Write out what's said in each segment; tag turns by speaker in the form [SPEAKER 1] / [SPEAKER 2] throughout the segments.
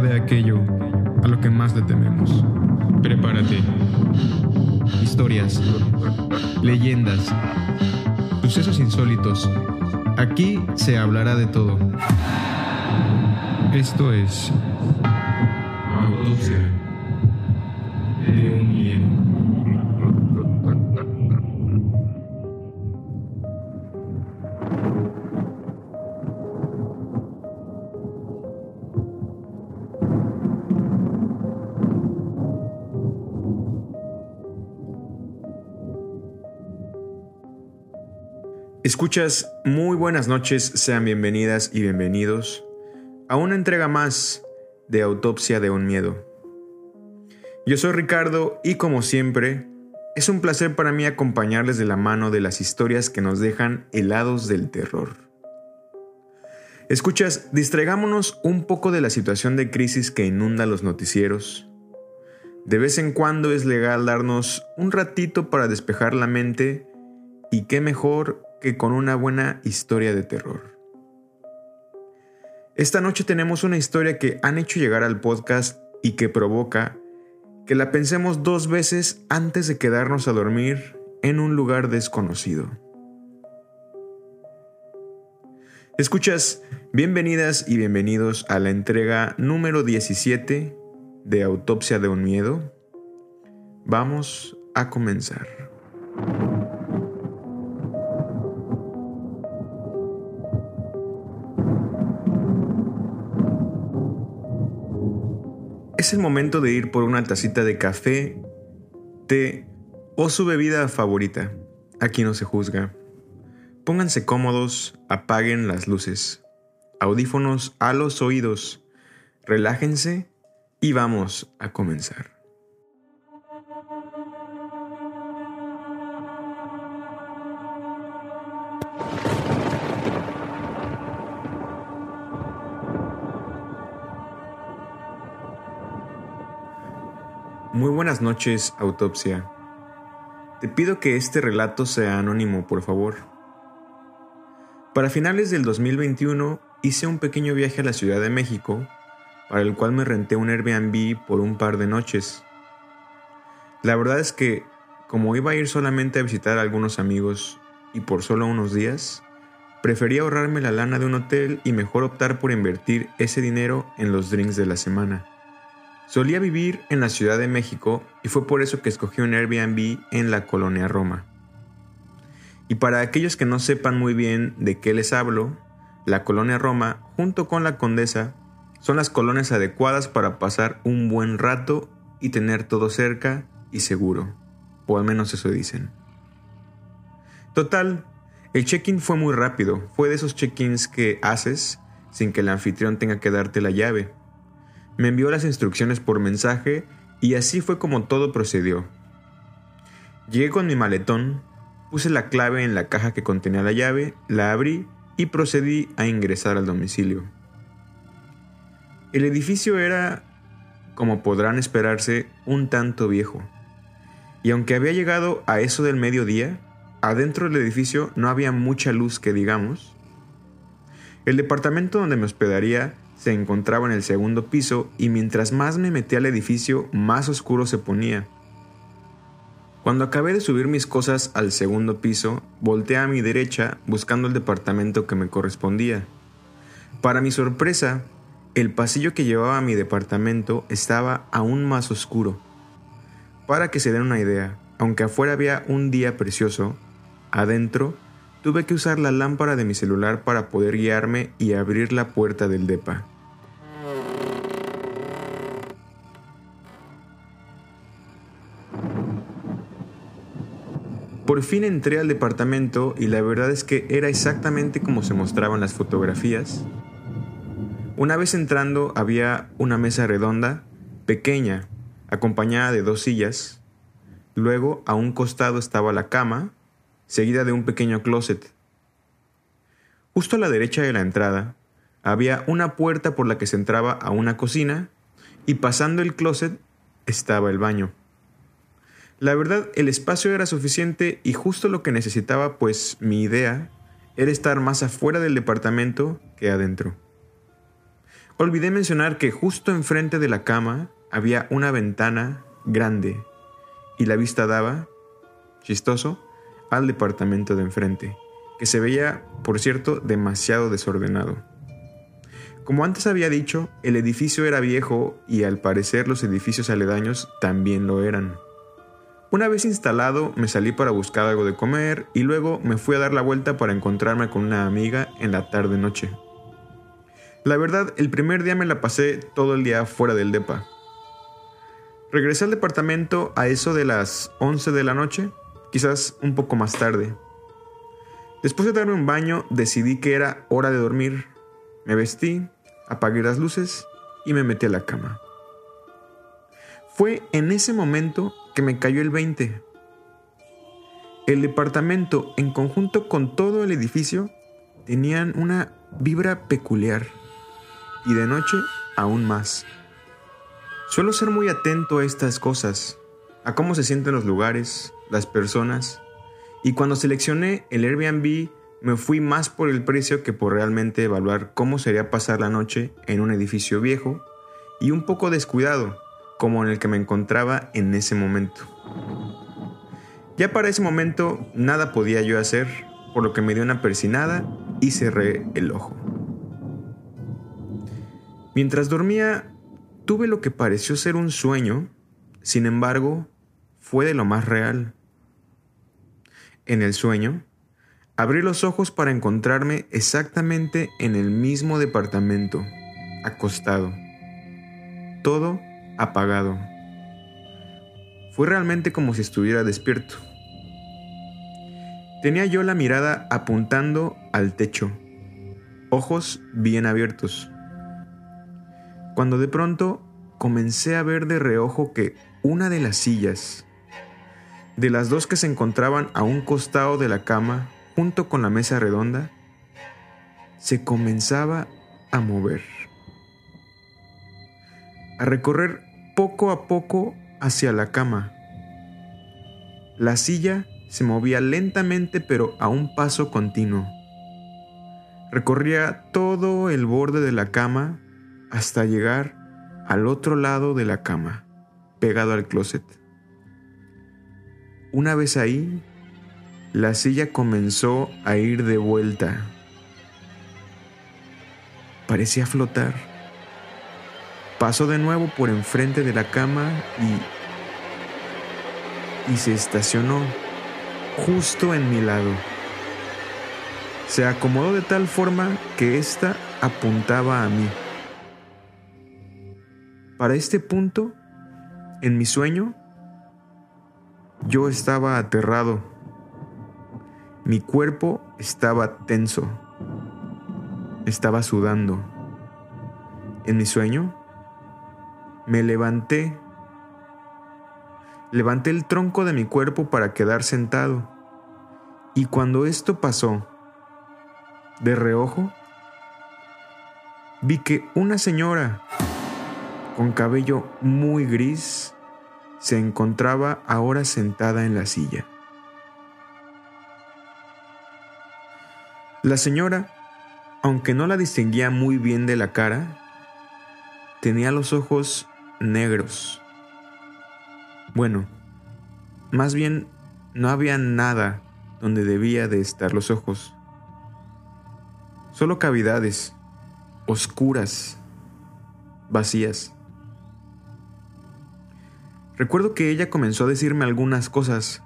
[SPEAKER 1] de aquello a lo que más le tememos. Prepárate. Historias, leyendas, sucesos insólitos. Aquí se hablará de todo. Esto es Autopsia
[SPEAKER 2] Escuchas, muy buenas noches, sean bienvenidas y bienvenidos a una entrega más de Autopsia de un Miedo. Yo soy Ricardo y como siempre, es un placer para mí acompañarles de la mano de las historias que nos dejan helados del terror. Escuchas, distraigámonos un poco de la situación de crisis que inunda los noticieros. De vez en cuando es legal darnos un ratito para despejar la mente y qué mejor con una buena historia de terror. Esta noche tenemos una historia que han hecho llegar al podcast y que provoca que la pensemos dos veces antes de quedarnos a dormir en un lugar desconocido. Escuchas, bienvenidas y bienvenidos a la entrega número 17 de Autopsia de un Miedo. Vamos a comenzar. Es el momento de ir por una tacita de café, té o su bebida favorita. Aquí no se juzga. Pónganse cómodos, apaguen las luces, audífonos a los oídos, relájense y vamos a comenzar. Muy buenas noches, autopsia. Te pido que este relato sea anónimo, por favor. Para finales del 2021 hice un pequeño viaje a la Ciudad de México, para el cual me renté un Airbnb por un par de noches. La verdad es que, como iba a ir solamente a visitar a algunos amigos y por solo unos días, preferí ahorrarme la lana de un hotel y mejor optar por invertir ese dinero en los drinks de la semana. Solía vivir en la Ciudad de México y fue por eso que escogí un Airbnb en la colonia Roma. Y para aquellos que no sepan muy bien de qué les hablo, la colonia Roma, junto con la Condesa, son las colonias adecuadas para pasar un buen rato y tener todo cerca y seguro, o al menos eso dicen. Total, el check-in fue muy rápido, fue de esos check-ins que haces sin que el anfitrión tenga que darte la llave me envió las instrucciones por mensaje y así fue como todo procedió. Llegué con mi maletón, puse la clave en la caja que contenía la llave, la abrí y procedí a ingresar al domicilio. El edificio era, como podrán esperarse, un tanto viejo. Y aunque había llegado a eso del mediodía, adentro del edificio no había mucha luz que digamos. El departamento donde me hospedaría se encontraba en el segundo piso y mientras más me metí al edificio, más oscuro se ponía. Cuando acabé de subir mis cosas al segundo piso, volteé a mi derecha buscando el departamento que me correspondía. Para mi sorpresa, el pasillo que llevaba a mi departamento estaba aún más oscuro. Para que se den una idea, aunque afuera había un día precioso, adentro tuve que usar la lámpara de mi celular para poder guiarme y abrir la puerta del depa. Por fin entré al departamento y la verdad es que era exactamente como se mostraban las fotografías. Una vez entrando había una mesa redonda, pequeña, acompañada de dos sillas. Luego a un costado estaba la cama, seguida de un pequeño closet. Justo a la derecha de la entrada había una puerta por la que se entraba a una cocina y pasando el closet estaba el baño. La verdad, el espacio era suficiente y justo lo que necesitaba, pues mi idea era estar más afuera del departamento que adentro. Olvidé mencionar que justo enfrente de la cama había una ventana grande y la vista daba, chistoso, al departamento de enfrente, que se veía, por cierto, demasiado desordenado. Como antes había dicho, el edificio era viejo y al parecer los edificios aledaños también lo eran. Una vez instalado me salí para buscar algo de comer y luego me fui a dar la vuelta para encontrarme con una amiga en la tarde noche. La verdad, el primer día me la pasé todo el día fuera del DEPA. Regresé al departamento a eso de las 11 de la noche, quizás un poco más tarde. Después de darme un baño, decidí que era hora de dormir. Me vestí, apagué las luces y me metí a la cama. Fue en ese momento que me cayó el 20. El departamento, en conjunto con todo el edificio, tenían una vibra peculiar y de noche aún más. Suelo ser muy atento a estas cosas, a cómo se sienten los lugares, las personas, y cuando seleccioné el Airbnb me fui más por el precio que por realmente evaluar cómo sería pasar la noche en un edificio viejo y un poco descuidado, como en el que me encontraba en ese momento. Ya para ese momento nada podía yo hacer, por lo que me dio una persinada y cerré el ojo. Mientras dormía, tuve lo que pareció ser un sueño, sin embargo, fue de lo más real. En el sueño, abrí los ojos para encontrarme exactamente en el mismo departamento, acostado. Todo apagado. Fue realmente como si estuviera despierto. Tenía yo la mirada apuntando al techo, ojos bien abiertos cuando de pronto comencé a ver de reojo que una de las sillas, de las dos que se encontraban a un costado de la cama, junto con la mesa redonda, se comenzaba a mover, a recorrer poco a poco hacia la cama. La silla se movía lentamente pero a un paso continuo. Recorría todo el borde de la cama hasta llegar al otro lado de la cama, pegado al closet. Una vez ahí, la silla comenzó a ir de vuelta. Parecía flotar. Pasó de nuevo por enfrente de la cama y, y se estacionó justo en mi lado. Se acomodó de tal forma que ésta apuntaba a mí. Para este punto, en mi sueño, yo estaba aterrado. Mi cuerpo estaba tenso. Estaba sudando. En mi sueño, me levanté. Levanté el tronco de mi cuerpo para quedar sentado. Y cuando esto pasó, de reojo, vi que una señora con cabello muy gris, se encontraba ahora sentada en la silla. La señora, aunque no la distinguía muy bien de la cara, tenía los ojos negros. Bueno, más bien no había nada donde debía de estar los ojos. Solo cavidades, oscuras, vacías. Recuerdo que ella comenzó a decirme algunas cosas,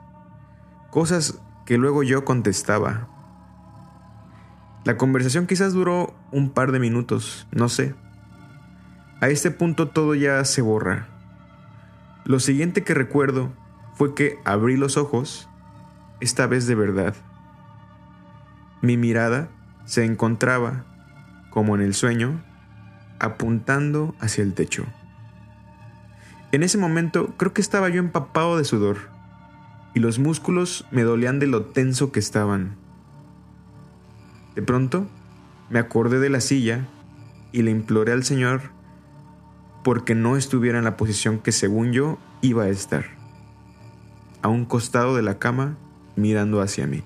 [SPEAKER 2] cosas que luego yo contestaba. La conversación quizás duró un par de minutos, no sé. A este punto todo ya se borra. Lo siguiente que recuerdo fue que abrí los ojos, esta vez de verdad. Mi mirada se encontraba, como en el sueño, apuntando hacia el techo. En ese momento creo que estaba yo empapado de sudor y los músculos me dolían de lo tenso que estaban. De pronto me acordé de la silla y le imploré al Señor porque no estuviera en la posición que según yo iba a estar, a un costado de la cama mirando hacia mí.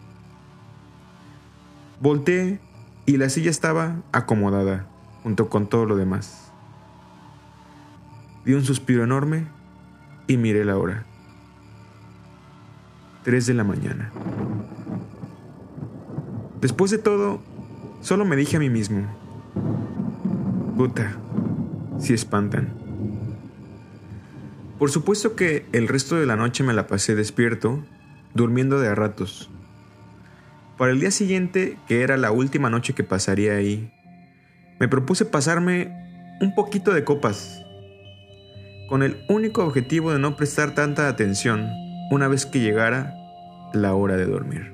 [SPEAKER 2] Volteé y la silla estaba acomodada, junto con todo lo demás. Di un suspiro enorme y miré la hora. 3 de la mañana. Después de todo, solo me dije a mí mismo, puta, si espantan. Por supuesto que el resto de la noche me la pasé despierto, durmiendo de a ratos. Para el día siguiente, que era la última noche que pasaría ahí, me propuse pasarme un poquito de copas, con el único objetivo de no prestar tanta atención una vez que llegara la hora de dormir.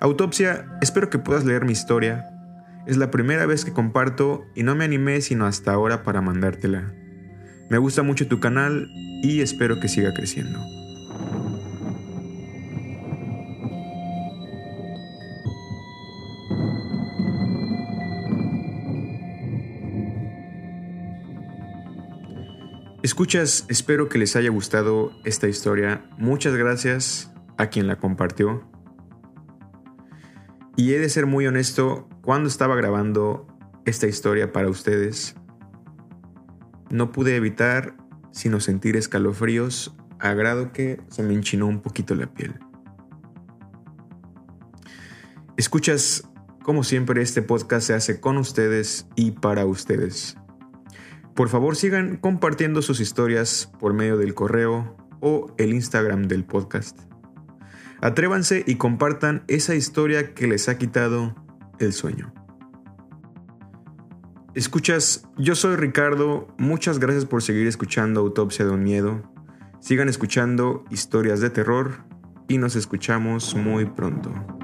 [SPEAKER 2] Autopsia, espero que puedas leer mi historia. Es la primera vez que comparto y no me animé sino hasta ahora para mandártela. Me gusta mucho tu canal y espero que siga creciendo. Escuchas, espero que les haya gustado esta historia. Muchas gracias a quien la compartió. Y he de ser muy honesto, cuando estaba grabando esta historia para ustedes, no pude evitar sino sentir escalofríos a grado que se me enchinó un poquito la piel. Escuchas, como siempre, este podcast se hace con ustedes y para ustedes. Por favor sigan compartiendo sus historias por medio del correo o el Instagram del podcast. Atrévanse y compartan esa historia que les ha quitado el sueño. Escuchas, yo soy Ricardo, muchas gracias por seguir escuchando Autopsia de un Miedo. Sigan escuchando historias de terror y nos escuchamos muy pronto.